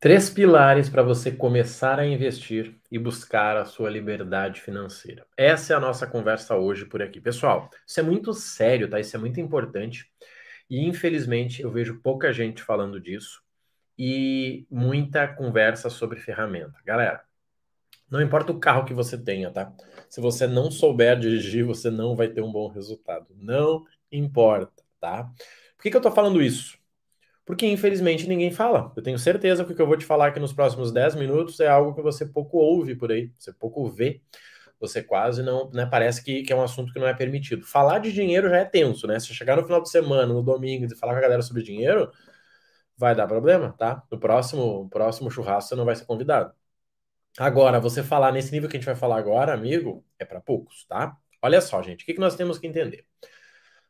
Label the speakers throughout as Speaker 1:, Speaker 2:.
Speaker 1: Três pilares para você começar a investir e buscar a sua liberdade financeira. Essa é a nossa conversa hoje por aqui. Pessoal, isso é muito sério, tá? Isso é muito importante. E infelizmente eu vejo pouca gente falando disso e muita conversa sobre ferramenta. Galera, não importa o carro que você tenha, tá? Se você não souber dirigir, você não vai ter um bom resultado. Não importa, tá? Por que, que eu tô falando isso? Porque infelizmente ninguém fala. Eu tenho certeza que o que eu vou te falar aqui nos próximos 10 minutos é algo que você pouco ouve por aí, você pouco vê, você quase não, né, parece que, que é um assunto que não é permitido. Falar de dinheiro já é tenso, né? Se chegar no final de semana, no domingo, e falar com a galera sobre dinheiro, vai dar problema, tá? No próximo, próximo churrasco você não vai ser convidado. Agora, você falar nesse nível que a gente vai falar agora, amigo, é para poucos, tá? Olha só, gente, o que, que nós temos que entender?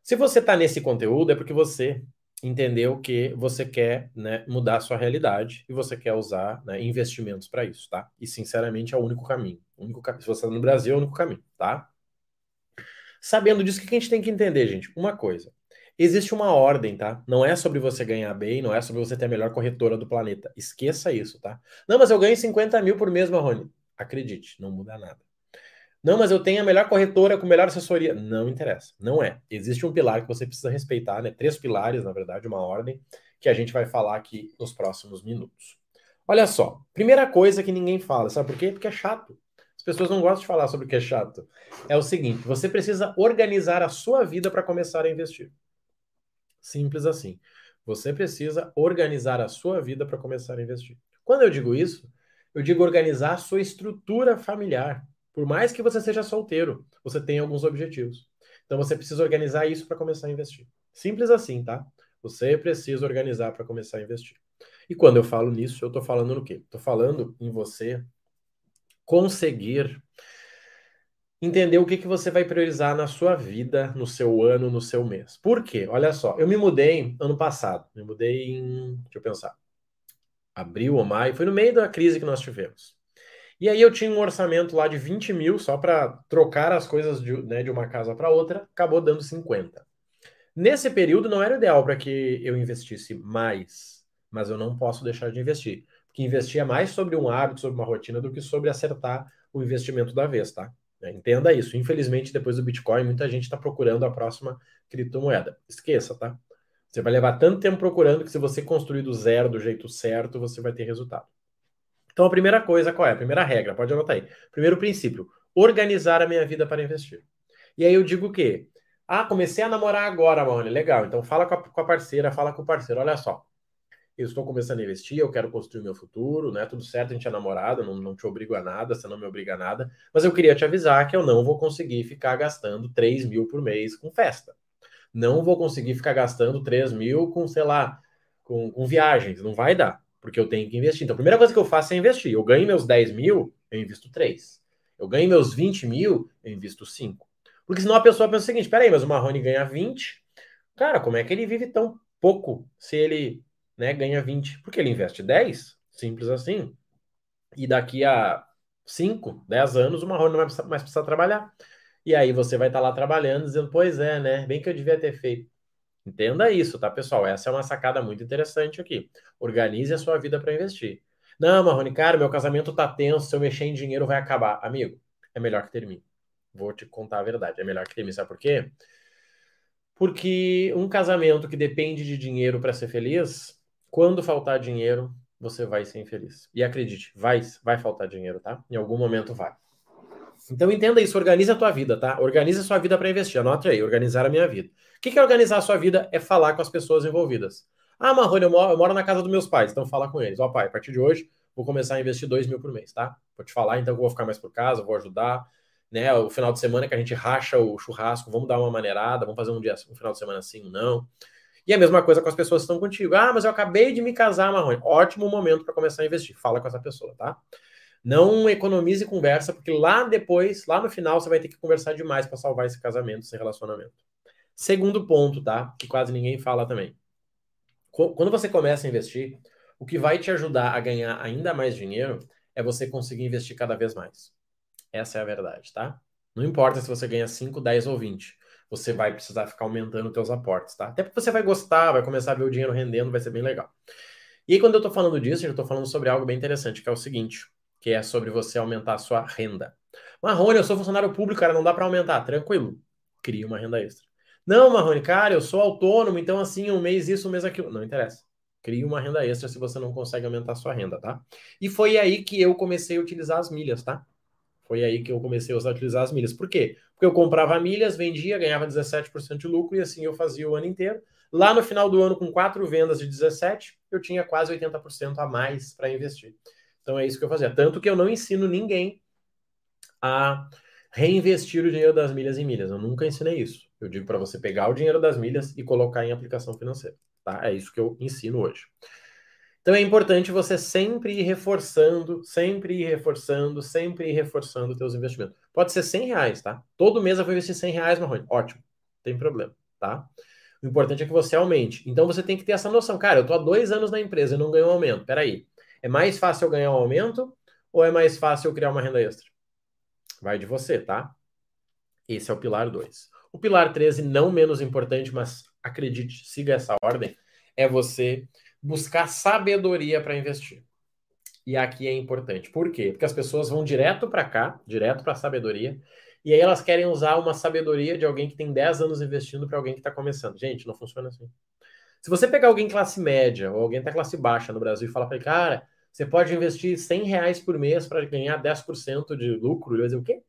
Speaker 1: Se você está nesse conteúdo, é porque você entendeu que você quer né, mudar a sua realidade e você quer usar né, investimentos para isso, tá? E sinceramente é o único caminho. O único Se você está no Brasil, é o único caminho, tá? Sabendo disso, o que a gente tem que entender, gente? Uma coisa. Existe uma ordem, tá? Não é sobre você ganhar bem, não é sobre você ter a melhor corretora do planeta. Esqueça isso, tá? Não, mas eu ganho 50 mil por mês, Marrone. Acredite, não muda nada. Não, mas eu tenho a melhor corretora com melhor assessoria. Não interessa. Não é. Existe um pilar que você precisa respeitar, né? Três pilares, na verdade, uma ordem, que a gente vai falar aqui nos próximos minutos. Olha só, primeira coisa que ninguém fala, sabe por quê? Porque é chato. As pessoas não gostam de falar sobre o que é chato. É o seguinte: você precisa organizar a sua vida para começar a investir. Simples assim. Você precisa organizar a sua vida para começar a investir. Quando eu digo isso, eu digo organizar a sua estrutura familiar. Por mais que você seja solteiro, você tem alguns objetivos. Então você precisa organizar isso para começar a investir. Simples assim, tá? Você precisa organizar para começar a investir. E quando eu falo nisso, eu estou falando no quê? Estou falando em você conseguir entender o que, que você vai priorizar na sua vida, no seu ano, no seu mês. Por quê? Olha só, eu me mudei ano passado. Me mudei em. Deixa eu pensar. Abril ou maio. Foi no meio da crise que nós tivemos. E aí eu tinha um orçamento lá de 20 mil só para trocar as coisas de, né, de uma casa para outra, acabou dando 50. Nesse período não era ideal para que eu investisse mais, mas eu não posso deixar de investir. Porque investir é mais sobre um hábito, sobre uma rotina, do que sobre acertar o investimento da vez, tá? Entenda isso. Infelizmente, depois do Bitcoin, muita gente está procurando a próxima criptomoeda. Esqueça, tá? Você vai levar tanto tempo procurando que se você construir do zero do jeito certo, você vai ter resultado. Então, a primeira coisa, qual é? A primeira regra, pode anotar aí. Primeiro princípio, organizar a minha vida para investir. E aí eu digo o quê? Ah, comecei a namorar agora, Marrone. Legal. Então fala com a, com a, parceira, fala com o parceiro. Olha só. Eu estou começando a investir, eu quero construir meu futuro, né? Tudo certo, a gente é namorado, não, não te obrigo a nada, você não me obriga a nada. Mas eu queria te avisar que eu não vou conseguir ficar gastando 3 mil por mês com festa. Não vou conseguir ficar gastando 3 mil com, sei lá, com, com viagens. Não vai dar porque eu tenho que investir. Então, a primeira coisa que eu faço é investir. Eu ganho meus 10 mil, eu invisto 3. Eu ganho meus 20 mil, eu invisto 5. Porque senão a pessoa pensa o seguinte: peraí, mas o Marrone ganha 20. Cara, como é que ele vive tão pouco se ele né, ganha 20? Porque ele investe 10, simples assim. E daqui a 5, 10 anos, o Marrone não vai mais precisar trabalhar. E aí você vai estar lá trabalhando, dizendo, pois é, né? Bem que eu devia ter feito. Entenda isso, tá, pessoal? Essa é uma sacada muito interessante aqui. Organize a sua vida para investir. Não, Marrone, cara, meu casamento tá tenso, se eu mexer em dinheiro vai acabar. Amigo, é melhor que termine. Vou te contar a verdade, é melhor que termine. Sabe por quê? Porque um casamento que depende de dinheiro para ser feliz, quando faltar dinheiro, você vai ser infeliz. E acredite, vai, vai faltar dinheiro, tá? Em algum momento vai. Então entenda isso, organize a tua vida, tá? Organize a sua vida para investir. Anote aí, organizar a minha vida. O que é organizar a sua vida? É falar com as pessoas envolvidas. Ah, Marrone, eu moro, eu moro na casa dos meus pais, então fala com eles. Ó, pai, a partir de hoje vou começar a investir dois mil por mês, tá? Vou te falar, então, eu vou ficar mais por casa, vou ajudar. Né, o final de semana que a gente racha o churrasco, vamos dar uma maneirada, vamos fazer um dia, um final de semana assim, um não. E a mesma coisa com as pessoas que estão contigo. Ah, mas eu acabei de me casar, Marrone. Ótimo momento para começar a investir. Fala com essa pessoa, tá? Não economize conversa, porque lá depois, lá no final, você vai ter que conversar demais para salvar esse casamento, esse relacionamento. Segundo ponto, tá? Que quase ninguém fala também. Quando você começa a investir, o que vai te ajudar a ganhar ainda mais dinheiro é você conseguir investir cada vez mais. Essa é a verdade, tá? Não importa se você ganha 5, 10 ou 20. Você vai precisar ficar aumentando seus aportes, tá? Até porque você vai gostar, vai começar a ver o dinheiro rendendo, vai ser bem legal. E aí, quando eu estou falando disso, eu estou falando sobre algo bem interessante, que é o seguinte, que é sobre você aumentar a sua renda. Marrone, eu sou funcionário público, cara, não dá para aumentar. Tranquilo, cria uma renda extra. Não, Marrone, cara, eu sou autônomo, então assim, um mês isso, um mês aquilo. Não interessa. Crie uma renda extra se você não consegue aumentar a sua renda, tá? E foi aí que eu comecei a utilizar as milhas, tá? Foi aí que eu comecei a utilizar as milhas. Por quê? Porque eu comprava milhas, vendia, ganhava 17% de lucro e assim eu fazia o ano inteiro. Lá no final do ano, com quatro vendas de 17, eu tinha quase 80% a mais para investir. Então é isso que eu fazia. Tanto que eu não ensino ninguém a reinvestir o dinheiro das milhas em milhas. Eu nunca ensinei isso. Eu digo para você pegar o dinheiro das milhas e colocar em aplicação financeira. Tá? É isso que eu ensino hoje. Então é importante você sempre ir reforçando, sempre ir reforçando, sempre ir reforçando os seus investimentos. Pode ser 100 reais, tá? Todo mês eu vou investir 100 reais, Marrone. Ótimo, tem problema, tá? O importante é que você aumente. Então você tem que ter essa noção. Cara, eu tô há dois anos na empresa e não ganho um aumento. Peraí. É mais fácil eu ganhar um aumento ou é mais fácil eu criar uma renda extra? Vai de você, tá? Esse é o pilar 2. O pilar 13, não menos importante, mas acredite, siga essa ordem, é você buscar sabedoria para investir. E aqui é importante. Por quê? Porque as pessoas vão direto para cá, direto para a sabedoria, e aí elas querem usar uma sabedoria de alguém que tem 10 anos investindo para alguém que está começando. Gente, não funciona assim. Se você pegar alguém classe média ou alguém da classe baixa no Brasil e falar para ele, cara, você pode investir 100 reais por mês para ganhar 10% de lucro, ele vai dizer, o quê?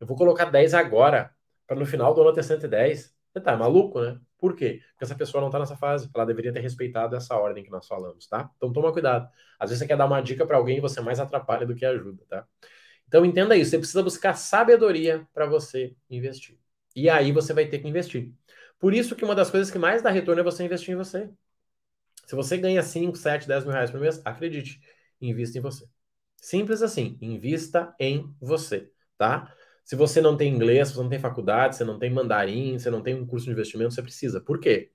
Speaker 1: Eu vou colocar 10 agora, para no final do ano ter 110. Você tá maluco, né? Por quê? Porque essa pessoa não está nessa fase. Ela deveria ter respeitado essa ordem que nós falamos, tá? Então toma cuidado. Às vezes você quer dar uma dica para alguém e você mais atrapalha do que ajuda, tá? Então entenda isso. Você precisa buscar sabedoria para você investir. E aí você vai ter que investir. Por isso que uma das coisas que mais dá retorno é você investir em você. Se você ganha 5, 7, 10 mil reais por mês, acredite, invista em você. Simples assim, invista em você, tá? Se você não tem inglês, você não tem faculdade, você não tem mandarim, você não tem um curso de investimento, você precisa. Por quê?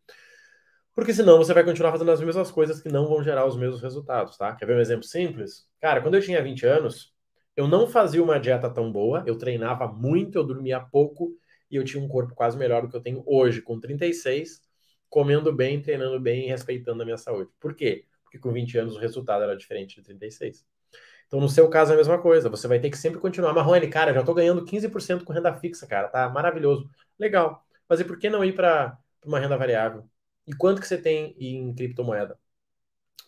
Speaker 1: Porque senão você vai continuar fazendo as mesmas coisas que não vão gerar os mesmos resultados, tá? Quer ver um exemplo simples? Cara, quando eu tinha 20 anos, eu não fazia uma dieta tão boa, eu treinava muito, eu dormia pouco e eu tinha um corpo quase melhor do que eu tenho hoje, com 36, comendo bem, treinando bem e respeitando a minha saúde. Por quê? Porque com 20 anos o resultado era diferente de 36. Então, no seu caso, é a mesma coisa. Você vai ter que sempre continuar. Marrone, cara, já estou ganhando 15% com renda fixa, cara. Tá maravilhoso. Legal. Mas e por que não ir para uma renda variável? E quanto que você tem em criptomoeda?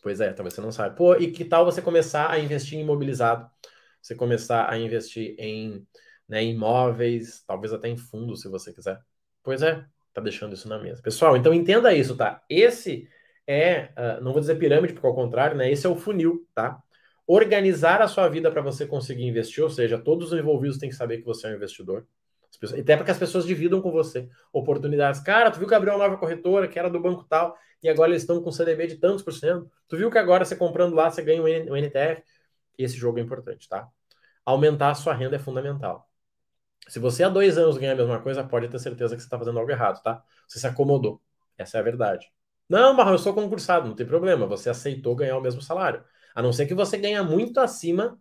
Speaker 1: Pois é, talvez você não sabe. Pô, e que tal você começar a investir em imobilizado? Você começar a investir em né, imóveis, talvez até em fundos, se você quiser. Pois é, tá deixando isso na mesa. Pessoal, então entenda isso, tá? Esse é, uh, não vou dizer pirâmide, porque ao contrário, né? Esse é o funil, tá? organizar a sua vida para você conseguir investir, ou seja, todos os envolvidos têm que saber que você é um investidor. Pessoas, até para que as pessoas dividam com você oportunidades. Cara, tu viu que abriu uma nova corretora que era do banco tal e agora eles estão com CDB de tantos por cento. Tu viu que agora você comprando lá você ganha um NTF. Esse jogo é importante, tá? Aumentar a sua renda é fundamental. Se você há dois anos ganha a mesma coisa, pode ter certeza que você está fazendo algo errado, tá? Você se acomodou. Essa é a verdade. Não, Marrão, eu sou concursado, não tem problema. Você aceitou ganhar o mesmo salário. A não ser que você ganhe muito acima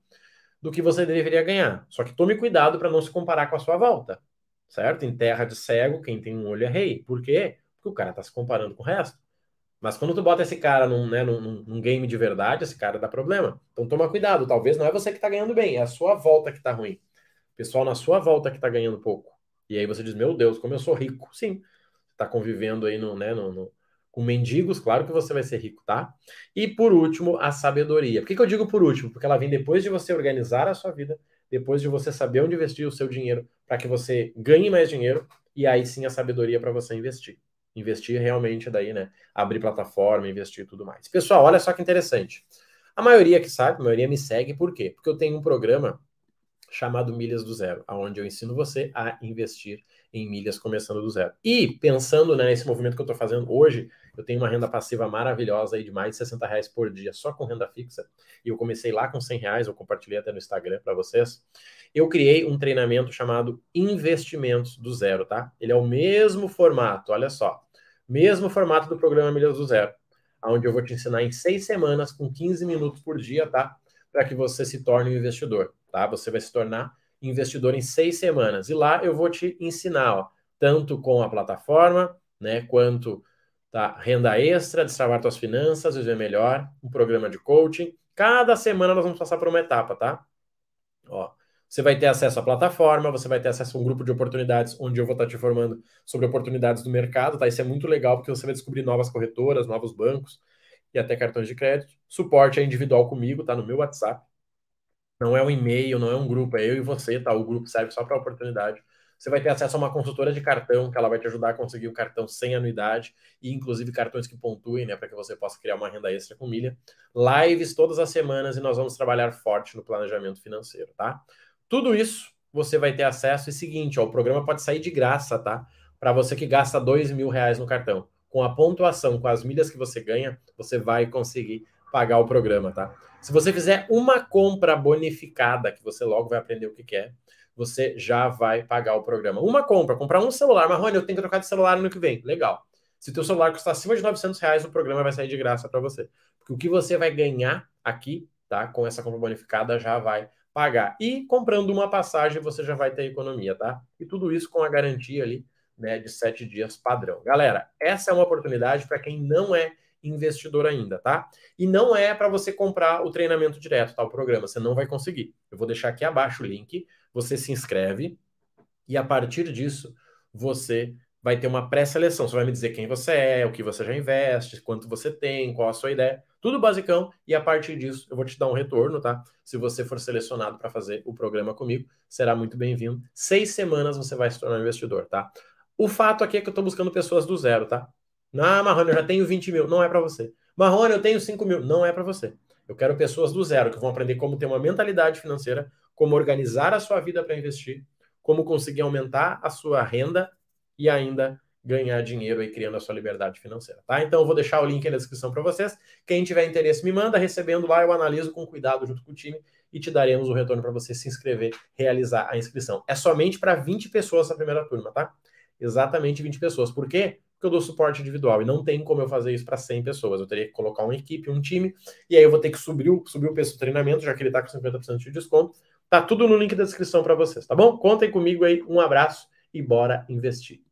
Speaker 1: do que você deveria ganhar. Só que tome cuidado para não se comparar com a sua volta. Certo? Em terra de cego, quem tem um olho é rei. Por quê? Porque o cara está se comparando com o resto. Mas quando tu bota esse cara num, né, num, num, game de verdade, esse cara dá problema. Então toma cuidado. Talvez não é você que está ganhando bem, é a sua volta que está ruim. Pessoal na sua volta que está ganhando pouco. E aí você diz, meu Deus, como eu sou rico. Sim, está convivendo aí no, né, no, no, com mendigos, claro que você vai ser rico, tá? E por último, a sabedoria. Por que, que eu digo por último? Porque ela vem depois de você organizar a sua vida, depois de você saber onde investir o seu dinheiro, para que você ganhe mais dinheiro, e aí sim a sabedoria para você investir. Investir realmente daí, né? Abrir plataforma, investir e tudo mais. Pessoal, olha só que interessante. A maioria que sabe, a maioria me segue, por quê? Porque eu tenho um programa chamado Milhas do Zero, onde eu ensino você a investir em milhas começando do zero. E pensando né, nesse movimento que eu estou fazendo hoje, eu tenho uma renda passiva maravilhosa aí de mais de 60 reais por dia só com renda fixa. E eu comecei lá com 100 reais, eu compartilhei até no Instagram para vocês. Eu criei um treinamento chamado Investimentos do Zero, tá? Ele é o mesmo formato, olha só. Mesmo formato do programa Milhas do Zero, onde eu vou te ensinar em seis semanas, com 15 minutos por dia, tá? Para que você se torne um investidor, tá? Você vai se tornar investidor em seis semanas. E lá eu vou te ensinar, ó, tanto com a plataforma, né, quanto tá? Renda extra, destravar tuas finanças, viver melhor, um programa de coaching. Cada semana nós vamos passar por uma etapa, tá? Ó, você vai ter acesso à plataforma, você vai ter acesso a um grupo de oportunidades onde eu vou estar te informando sobre oportunidades do mercado, tá? Isso é muito legal porque você vai descobrir novas corretoras, novos bancos e até cartões de crédito. Suporte é individual comigo, tá no meu WhatsApp. Não é um e-mail, não é um grupo, é eu e você, tá? O grupo serve só para oportunidade. Você vai ter acesso a uma consultora de cartão, que ela vai te ajudar a conseguir o cartão sem anuidade e inclusive cartões que pontuem, né, para que você possa criar uma renda extra com milha. Lives todas as semanas e nós vamos trabalhar forte no planejamento financeiro, tá? Tudo isso você vai ter acesso. E seguinte, ó, o programa pode sair de graça, tá? Para você que gasta dois mil reais no cartão. Com a pontuação, com as milhas que você ganha, você vai conseguir pagar o programa, tá? Se você fizer uma compra bonificada, que você logo vai aprender o que, é, você já vai pagar o programa. Uma compra, comprar um celular, Marrone, eu tenho que trocar de celular no que vem. Legal. Se teu celular custar acima de 900 reais, o programa vai sair de graça para você. Porque o que você vai ganhar aqui, tá? Com essa compra bonificada, já vai pagar. E comprando uma passagem, você já vai ter economia, tá? E tudo isso com a garantia ali, né, de sete dias padrão. Galera, essa é uma oportunidade para quem não é investidor ainda, tá? E não é para você comprar o treinamento direto, tá? O programa, você não vai conseguir. Eu vou deixar aqui abaixo o link, você se inscreve e a partir disso você vai ter uma pré-seleção. Você vai me dizer quem você é, o que você já investe, quanto você tem, qual a sua ideia, tudo basicão. E a partir disso eu vou te dar um retorno, tá? Se você for selecionado para fazer o programa comigo, será muito bem-vindo. Seis semanas você vai se tornar investidor, tá? O fato aqui é que eu estou buscando pessoas do zero, tá? Ah, Marrone, eu já tenho 20 mil. Não é para você. Marrone, eu tenho 5 mil. Não é para você. Eu quero pessoas do zero que vão aprender como ter uma mentalidade financeira, como organizar a sua vida para investir, como conseguir aumentar a sua renda e ainda ganhar dinheiro aí criando a sua liberdade financeira, tá? Então eu vou deixar o link na descrição para vocês. Quem tiver interesse me manda, recebendo lá eu analiso com cuidado junto com o time e te daremos o retorno para você se inscrever, realizar a inscrição. É somente para 20 pessoas essa primeira turma, tá? Exatamente 20 pessoas. Por quê? Eu dou suporte individual e não tem como eu fazer isso para 100 pessoas. Eu teria que colocar uma equipe, um time, e aí eu vou ter que subir o, subir o preço do treinamento, já que ele está com 50% de desconto. Tá tudo no link da descrição para vocês, tá bom? Contem comigo aí, um abraço e bora investir.